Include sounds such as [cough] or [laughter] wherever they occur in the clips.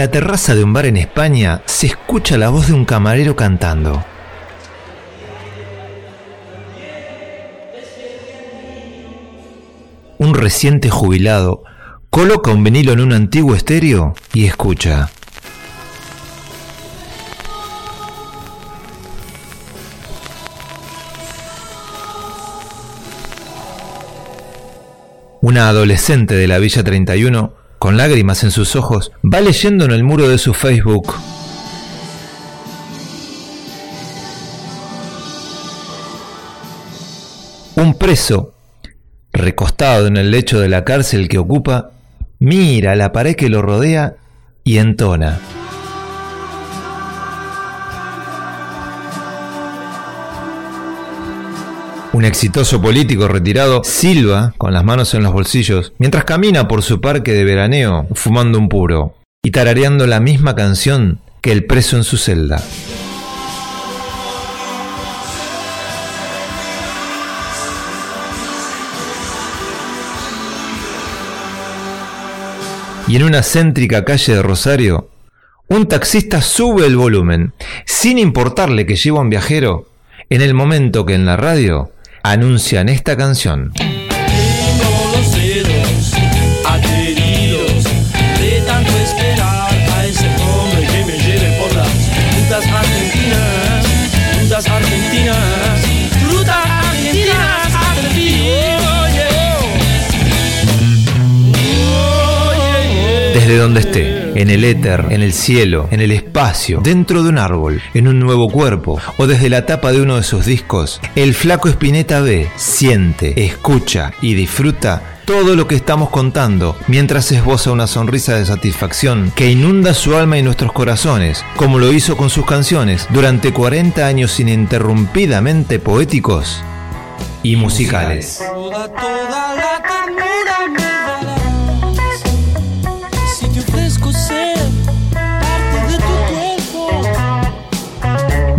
la terraza de un bar en España se escucha la voz de un camarero cantando. Un reciente jubilado coloca un vinilo en un antiguo estéreo y escucha. Una adolescente de la Villa 31, con lágrimas en sus ojos, va leyendo en el muro de su Facebook. Un preso, recostado en el lecho de la cárcel que ocupa, mira la pared que lo rodea y entona. Un exitoso político retirado silba con las manos en los bolsillos mientras camina por su parque de veraneo fumando un puro y tarareando la misma canción que el preso en su celda. Y en una céntrica calle de Rosario, un taxista sube el volumen, sin importarle que lleva un viajero, en el momento que en la radio anuncian esta canción. Argentinas, rutas argentinas, rutas argentinas, argentinas. Desde donde esté, en el éter, en el cielo, en el espacio, dentro de un árbol, en un nuevo cuerpo o desde la tapa de uno de sus discos, el flaco Espineta ve, siente, escucha y disfruta todo lo que estamos contando mientras esboza una sonrisa de satisfacción que inunda su alma y nuestros corazones, como lo hizo con sus canciones durante 40 años ininterrumpidamente poéticos y musicales.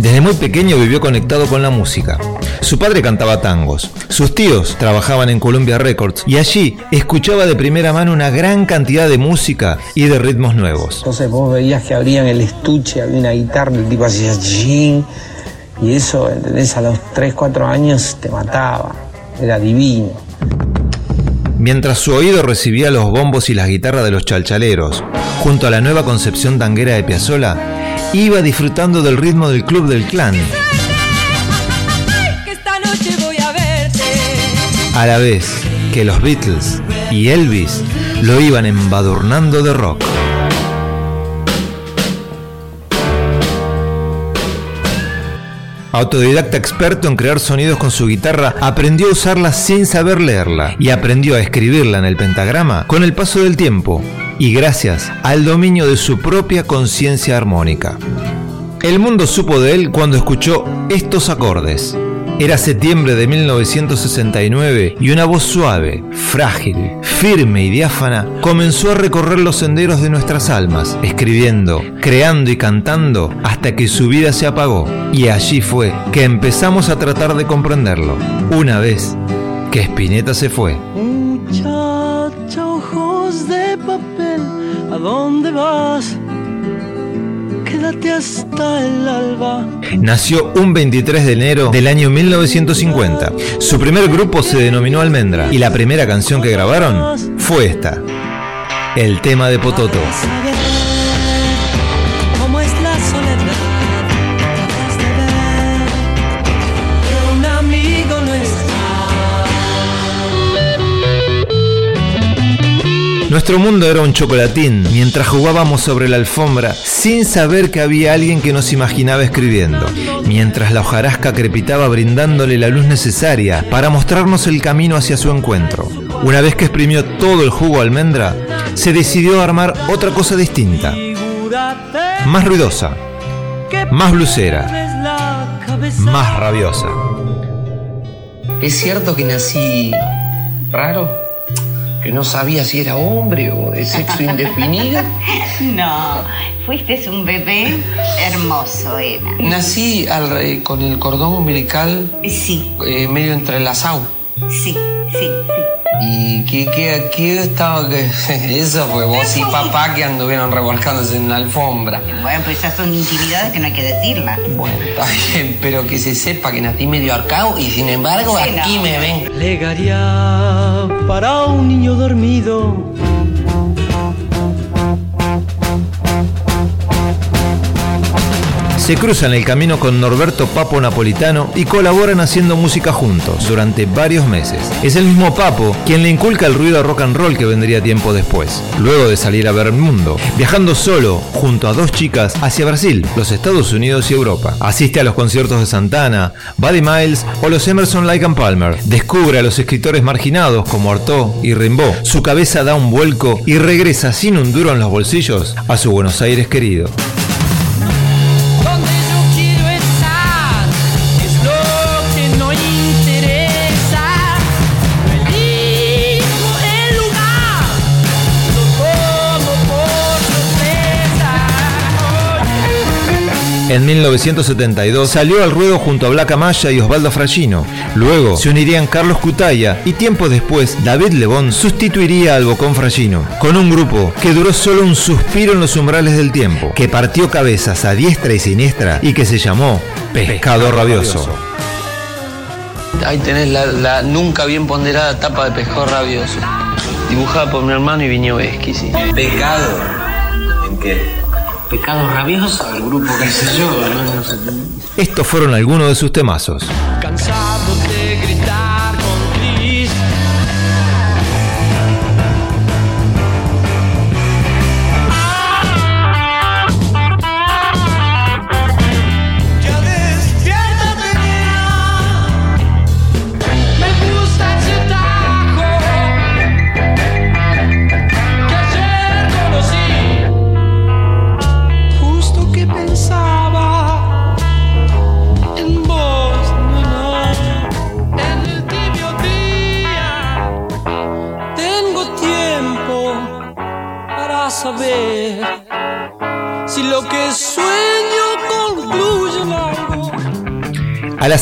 Desde muy pequeño vivió conectado con la música. Su padre cantaba tangos, sus tíos trabajaban en Columbia Records y allí escuchaba de primera mano una gran cantidad de música y de ritmos nuevos. Entonces vos veías que abrían el estuche, había una guitarra, el tipo hacía jing, y eso, ¿entendés? A los 3, 4 años te mataba, era divino. Mientras su oído recibía los bombos y las guitarras de los chalchaleros, junto a la nueva concepción tanguera de Piazzolla, iba disfrutando del ritmo del Club del Clan, a la vez que los Beatles y Elvis lo iban embadurnando de rock. Autodidacta experto en crear sonidos con su guitarra, aprendió a usarla sin saber leerla y aprendió a escribirla en el pentagrama con el paso del tiempo y gracias al dominio de su propia conciencia armónica. El mundo supo de él cuando escuchó estos acordes. Era septiembre de 1969 y una voz suave, frágil, firme y diáfana comenzó a recorrer los senderos de nuestras almas, escribiendo, creando y cantando hasta que su vida se apagó. Y allí fue que empezamos a tratar de comprenderlo, una vez que Spinetta se fue. Muchacha, ojos de papel, ¿a dónde vas? Quédate hasta el alba. Nació un 23 de enero del año 1950. Su primer grupo se denominó Almendra y la primera canción que grabaron fue esta, el tema de Pototo. Nuestro mundo era un chocolatín mientras jugábamos sobre la alfombra sin saber que había alguien que nos imaginaba escribiendo, mientras la hojarasca crepitaba brindándole la luz necesaria para mostrarnos el camino hacia su encuentro. Una vez que exprimió todo el jugo almendra, se decidió armar otra cosa distinta, más ruidosa, más blusera, más rabiosa. ¿Es cierto que nací raro? ¿Que no sabía si era hombre o de sexo [laughs] indefinido? No, fuiste un bebé hermoso, era. Nací al- con el cordón umbilical Sí, eh, medio entrelazado. sí, sí, sí. ¿Y qué, qué, qué estaba? que [laughs] Eso fue vos y papá que anduvieron revolcándose en la alfombra. Bueno, pues esas son intimidades que no hay que decirlas. Bueno, está bien, pero que se sepa que nací medio arcao y sin embargo Sí, aquí no. me ven. Plegaria para un niño dormido. Se cruzan el camino con Norberto Papo Napolitano y colaboran haciendo música juntos durante varios meses. Es el mismo Papo quien le inculca el ruido a rock and roll que vendría tiempo después, luego de salir a ver el mundo, viajando solo junto a dos chicas hacia Brasil, los Estados Unidos y Europa. Asiste a los conciertos de Santana, Buddy Miles o los Emerson Lake and Palmer. Descubre a los escritores marginados como Artaud y Rimbaud. Su cabeza da un vuelco y regresa sin un duro en los bolsillos a su Buenos Aires querido. En 1972 salió al ruedo junto a Black Amaya y Osvaldo Fragino. Luego se unirían Carlos Cutaya y tiempo después David Lebón sustituiría al Bocón Fragino, con un grupo que duró solo un suspiro en los umbrales del tiempo, que partió cabezas a diestra y siniestra y que se llamó Pescado Rabioso. Ahí tenés la, la nunca bien ponderada tapa de pescado rabioso. Dibujada por mi hermano y Viñoveschi, sí. ¿Pecado? ¿En qué? Pescado rabioso, el grupo que sé yo, no. Estos fueron algunos de sus temazos.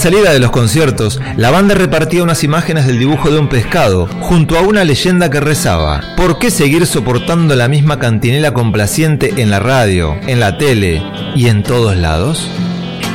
Salida de los conciertos, la banda repartía unas imágenes del dibujo de un pescado, junto a una leyenda que rezaba, ¿por qué seguir soportando la misma cantinela complaciente en la radio, en la tele y en todos lados?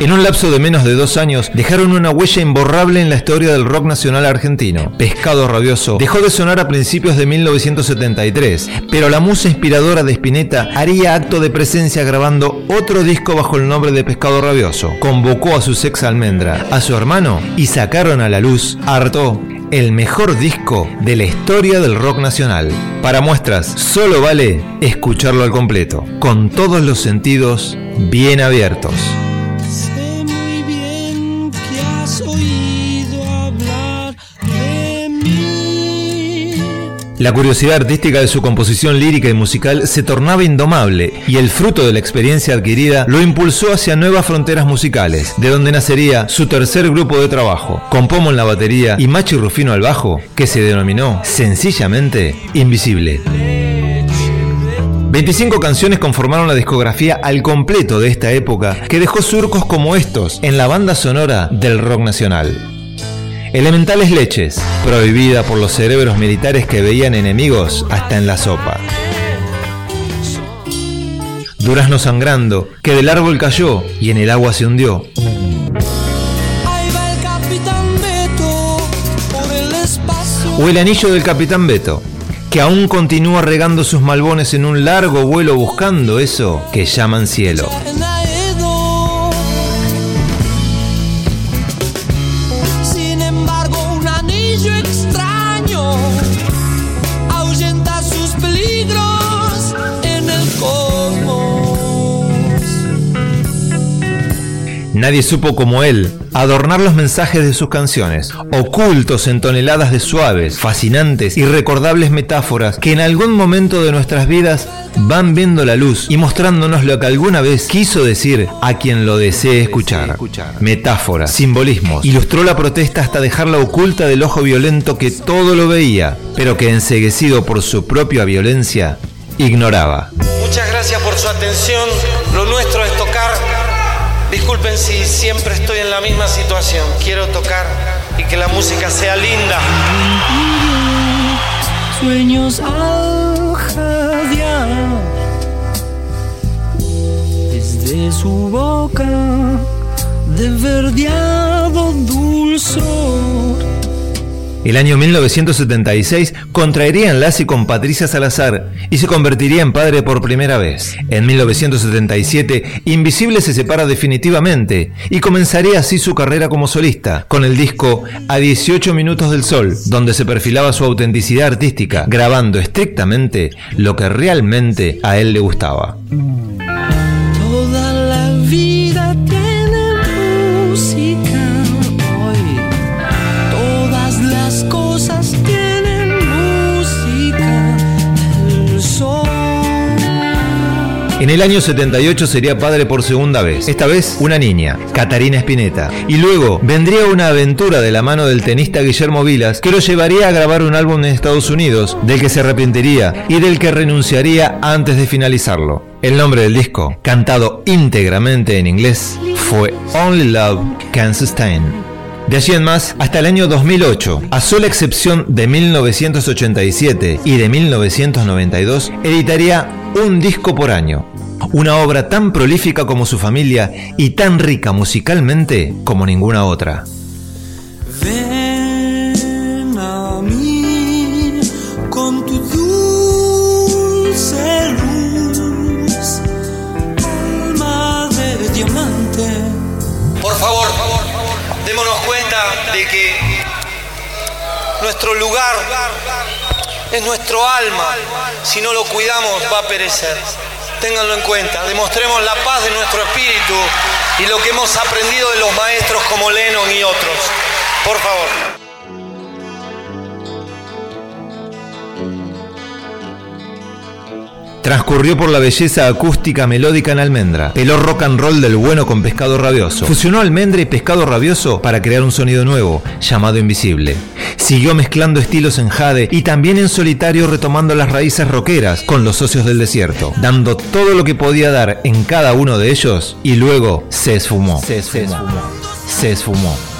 En un lapso de menos de dos años dejaron una huella imborrable en la historia del rock nacional argentino. Pescado Rabioso dejó de sonar a principios de 1973, pero la musa inspiradora de Spinetta haría acto de presencia grabando otro disco bajo el nombre de Pescado Rabioso. Convocó a su sex almendra, a su hermano, y sacaron a la luz Harto, el mejor disco de la historia del rock nacional. Para muestras, solo vale escucharlo al completo, con todos los sentidos bien abiertos. La curiosidad artística de su composición lírica y musical se tornaba indomable y el fruto de la experiencia adquirida lo impulsó hacia nuevas fronteras musicales, de donde nacería su tercer grupo de trabajo, con Pomo en la batería y Machi Rufino al bajo, que se denominó sencillamente Invisible. 25 canciones conformaron la discografía al completo de esta época, que dejó surcos como estos en la banda sonora del rock nacional. Elementales leches, prohibida por los cerebros militares que veían enemigos hasta en la sopa. Durazno sangrando, que del árbol cayó y en el agua se hundió. O el anillo del capitán Beto, que aún continúa regando sus malbones en un largo vuelo buscando eso que llaman cielo. Nadie supo como él adornar los mensajes de sus canciones, ocultos en toneladas de suaves, fascinantes y recordables metáforas que en algún momento de nuestras vidas van viendo la luz y mostrándonos lo que alguna vez quiso decir a quien lo desee escuchar. Metáforas, simbolismos. Ilustró la protesta hasta dejarla oculta del ojo violento que todo lo veía, pero que enseguecido por su propia violencia, ignoraba. Muchas gracias por su atención. Disculpen si siempre estoy en la misma situación. Quiero tocar y que la música sea linda. Sueños al jadear desde su boca de verdeado dulzor. El año 1976 contraería enlace con Patricia Salazar y se convertiría en padre por primera vez. En 1977, Invisible se separa definitivamente y comenzaría así su carrera como solista, con el disco A 18 Minutos del Sol, donde se perfilaba su autenticidad artística, grabando estrictamente lo que realmente a él le gustaba. En el año 78 sería padre por segunda vez, esta vez una niña, Catarina Spinetta. Y luego vendría una aventura de la mano del tenista Guillermo Vilas que lo llevaría a grabar un álbum en Estados Unidos, del que se arrepentiría y del que renunciaría antes de finalizarlo. El nombre del disco, cantado íntegramente en inglés, fue Only Love Can Sustain. De allí en más, hasta el año 2008, a sola excepción de 1987 y de 1992, editaría un disco por año. Una obra tan prolífica como su familia y tan rica musicalmente como ninguna otra. Ven a mí con tu dulce luz, alma de diamante. Por favor, démonos cuenta de que nuestro lugar es nuestro alma. Si no lo cuidamos, va a perecer. Ténganlo en cuenta. Demostremos la paz de nuestro espíritu y lo que hemos aprendido de los maestros como Lennon y otros. Por favor. Transcurrió por la belleza acústica melódica en almendra, peló rock and roll del bueno con pescado rabioso, fusionó almendra y pescado rabioso para crear un sonido nuevo, llamado invisible. Siguió mezclando estilos en jade y también en solitario retomando las raíces rockeras con los socios del desierto, dando todo lo que podía dar en cada uno de ellos y luego se esfumó. Se esfumó. Se esfumó.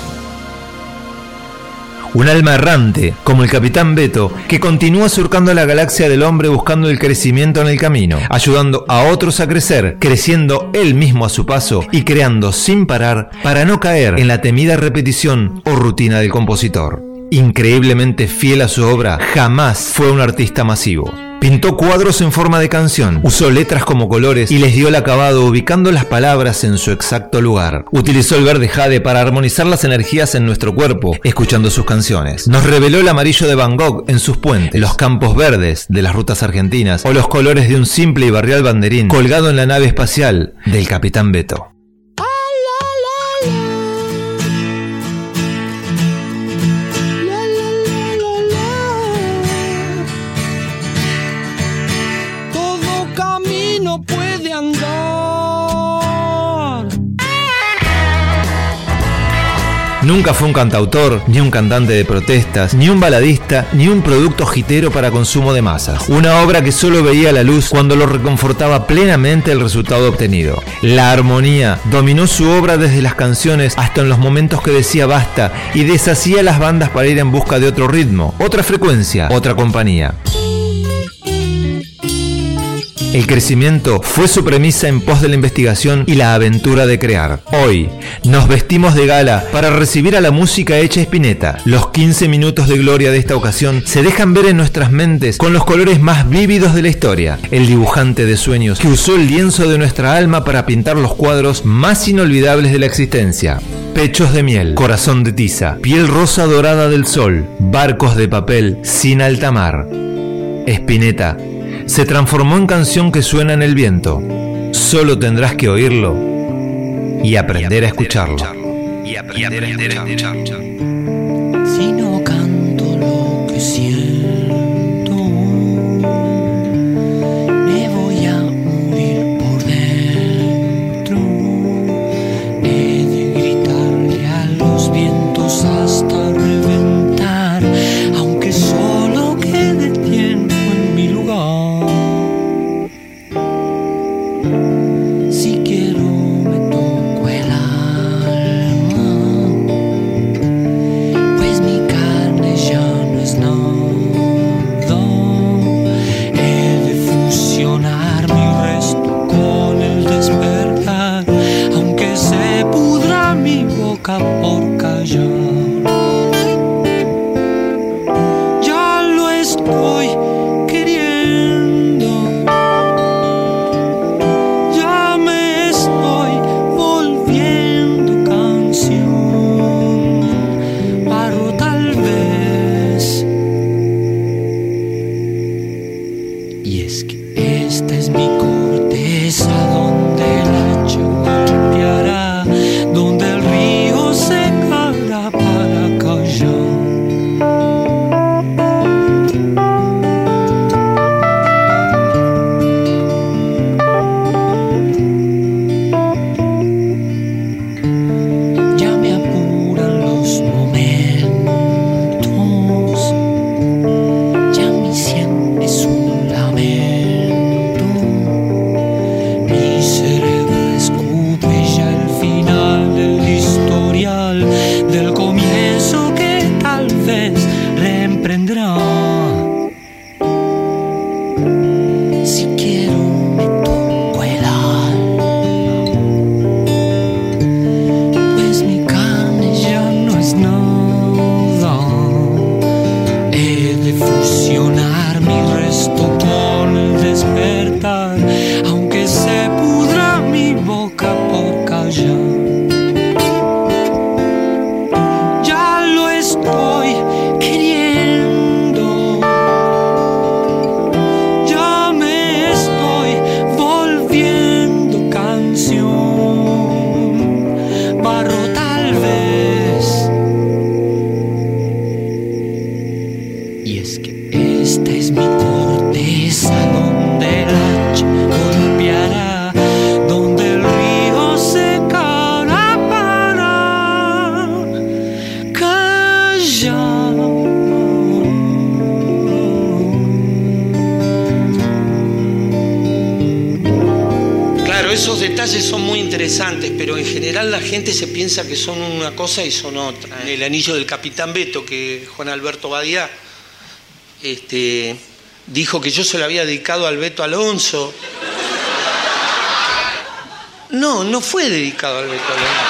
Un alma errante, como el capitán Beto, que continúa surcando la galaxia del hombre buscando el crecimiento en el camino, ayudando a otros a crecer, creciendo él mismo a su paso y creando sin parar para no caer en la temida repetición o rutina del compositor. Increíblemente fiel a su obra, jamás fue un artista masivo. Pintó cuadros en forma de canción, usó letras como colores y les dio el acabado ubicando las palabras en su exacto lugar. Utilizó el verde jade para armonizar las energías en nuestro cuerpo, escuchando sus canciones. Nos reveló el amarillo de Van Gogh en sus puentes, los campos verdes de las rutas argentinas o los colores de un simple y barrial banderín colgado en la nave espacial del Capitán Beto. Nunca fue un cantautor, ni un cantante de protestas, ni un baladista, ni un producto jitero para consumo de masas. Una obra que solo veía la luz cuando lo reconfortaba plenamente el resultado obtenido. La armonía dominó su obra desde las canciones hasta en los momentos que decía basta y deshacía las bandas para ir en busca de otro ritmo, otra frecuencia, otra compañía. El crecimiento fue su premisa en pos de la investigación y la aventura de crear. Hoy nos vestimos de gala para recibir a la música hecha Spinetta. Los 15 minutos de gloria de esta ocasión se dejan ver en nuestras mentes con los colores más vívidos de la historia. El dibujante de sueños que usó el lienzo de nuestra alma para pintar los cuadros más inolvidables de la existencia. Pechos de miel, corazón de tiza, piel rosa dorada del sol, barcos de papel sin alta mar. Spinetta se transformó en canción que suena en el viento. Solo tendrás que oírlo y aprender a escucharlo. Y aprender a escucharlo. Si no canto lo que siento, Y es que esta es mi corteza donde gente se piensa que son una cosa y son otra. En el anillo del Capitán Beto, que Juan Alberto Badía este, dijo que yo se lo había dedicado al Beto Alonso. No, no fue dedicado al Beto Alonso.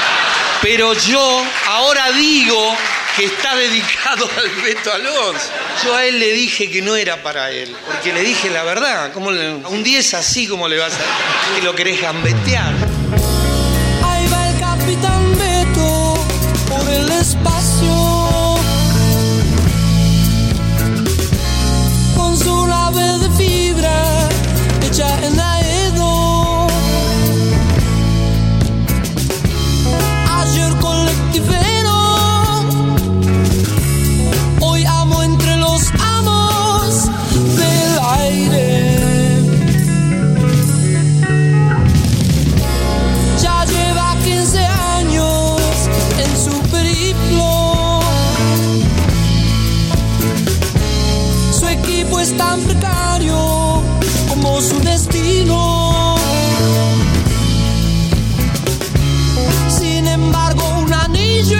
Pero yo ahora digo que está dedicado al Beto Alonso. Yo a él le dije que no era para él, porque le dije la verdad. ¿cómo le- un 10 así como le vas a que lo querés gambetear? Por Equipo es tan precario como su destino. Sin embargo, un anillo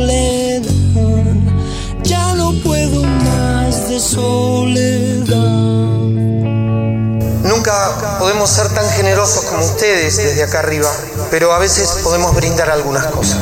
podemos ser tan generosos como ustedes desde acá arriba, pero a veces podemos brindar algunas cosas.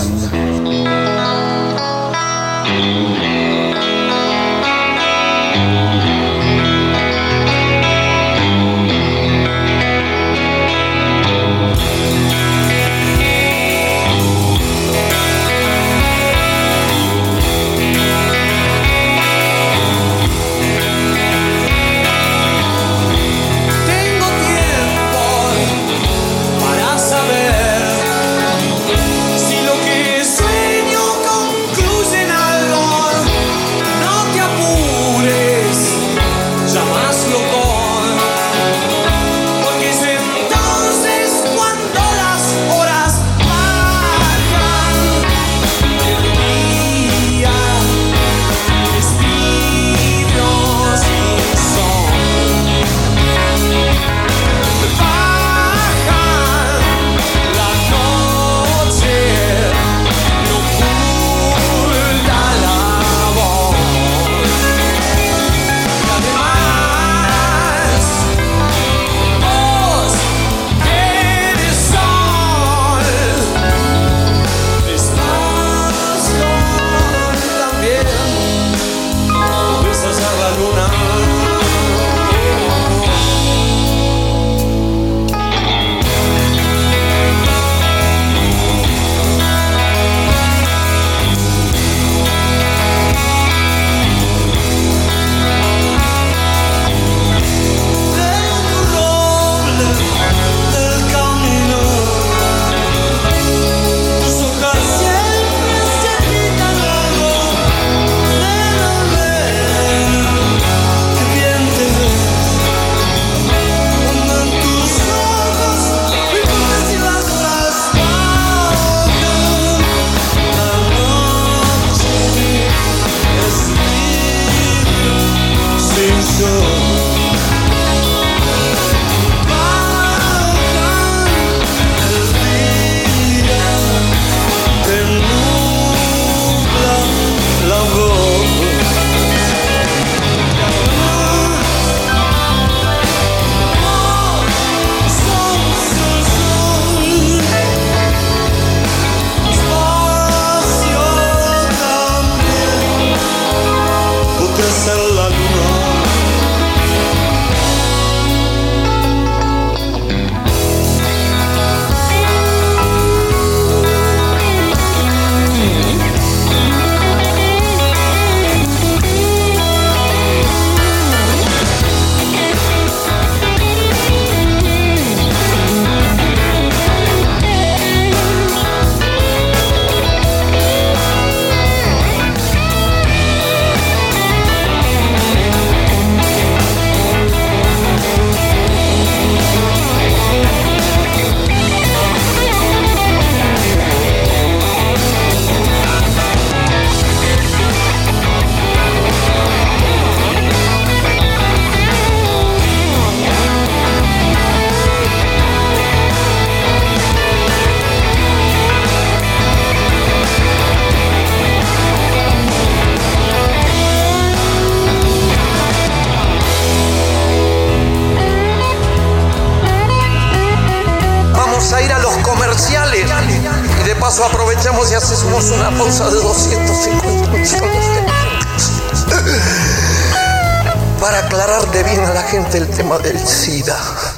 del SIDA.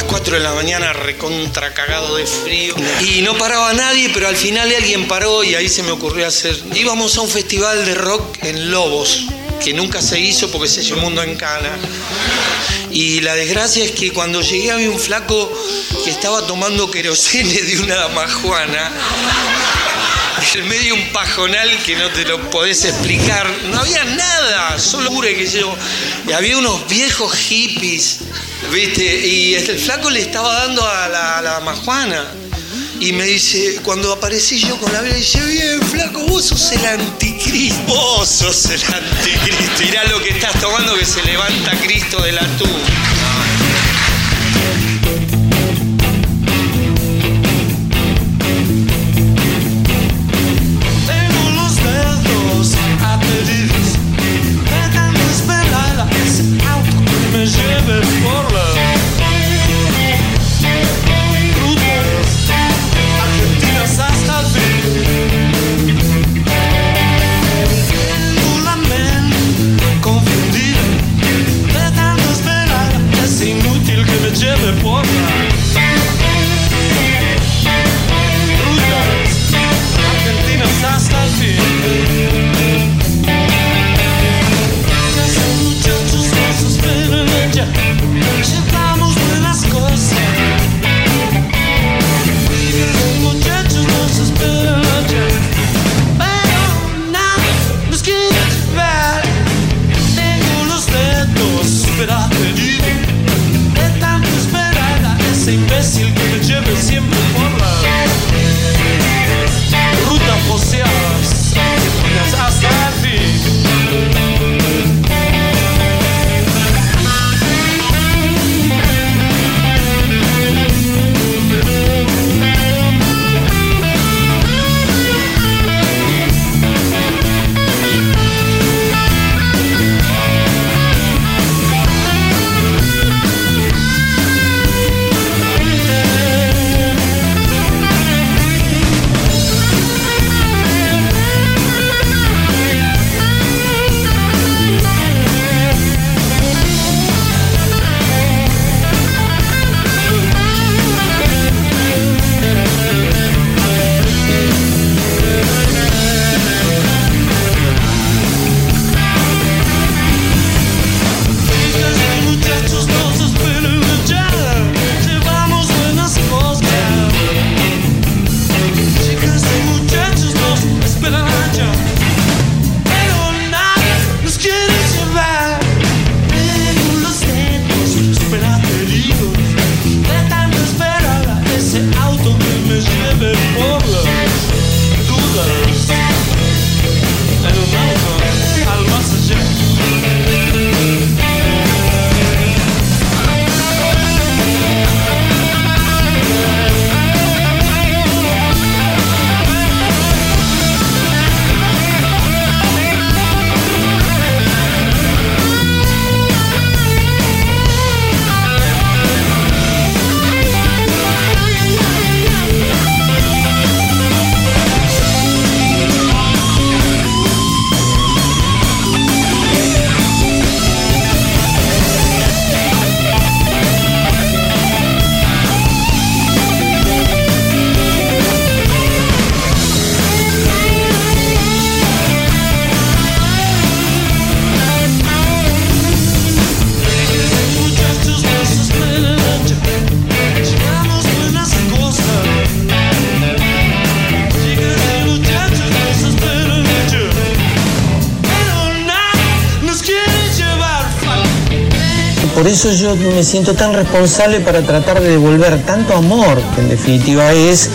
Las 4 de la mañana recontra cagado de frío. Y no paraba nadie, pero al final alguien paró y ahí se me ocurrió hacer... Íbamos a un festival de rock en Lobos, que nunca se hizo porque se hizo un mundo en cana. Y la desgracia es que cuando llegué había un flaco que estaba tomando querosene de una damajuana. [laughs] En medio un pajonal que no te lo podés explicar. No había nada, solo pure que yo. Y había unos viejos hippies, ¿viste? Y el flaco le estaba dando a la, la damajuana. Y me dice, cuando aparecí yo con la vida, dice, bien, flaco, vos sos el anticristo. Vos sos el anticristo. Mirá lo que estás tomando que se levanta Cristo de la tumba. Por Por eso yo me siento tan responsable para tratar de devolver tanto amor, que en definitiva es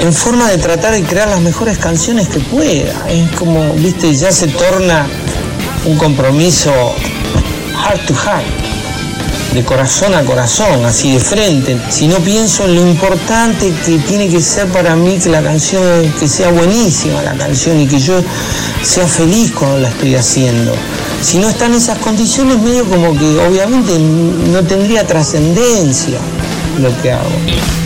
en forma de tratar de crear las mejores canciones que pueda. Es como, viste, ya se torna un compromiso heart to heart, de corazón a corazón, así de frente. Si no pienso en lo importante que tiene que ser para mí que la canción, que sea buenísima la canción y que yo sea feliz cuando la estoy haciendo. Si no están esas condiciones, medio como que obviamente no tendría trascendencia lo que hago.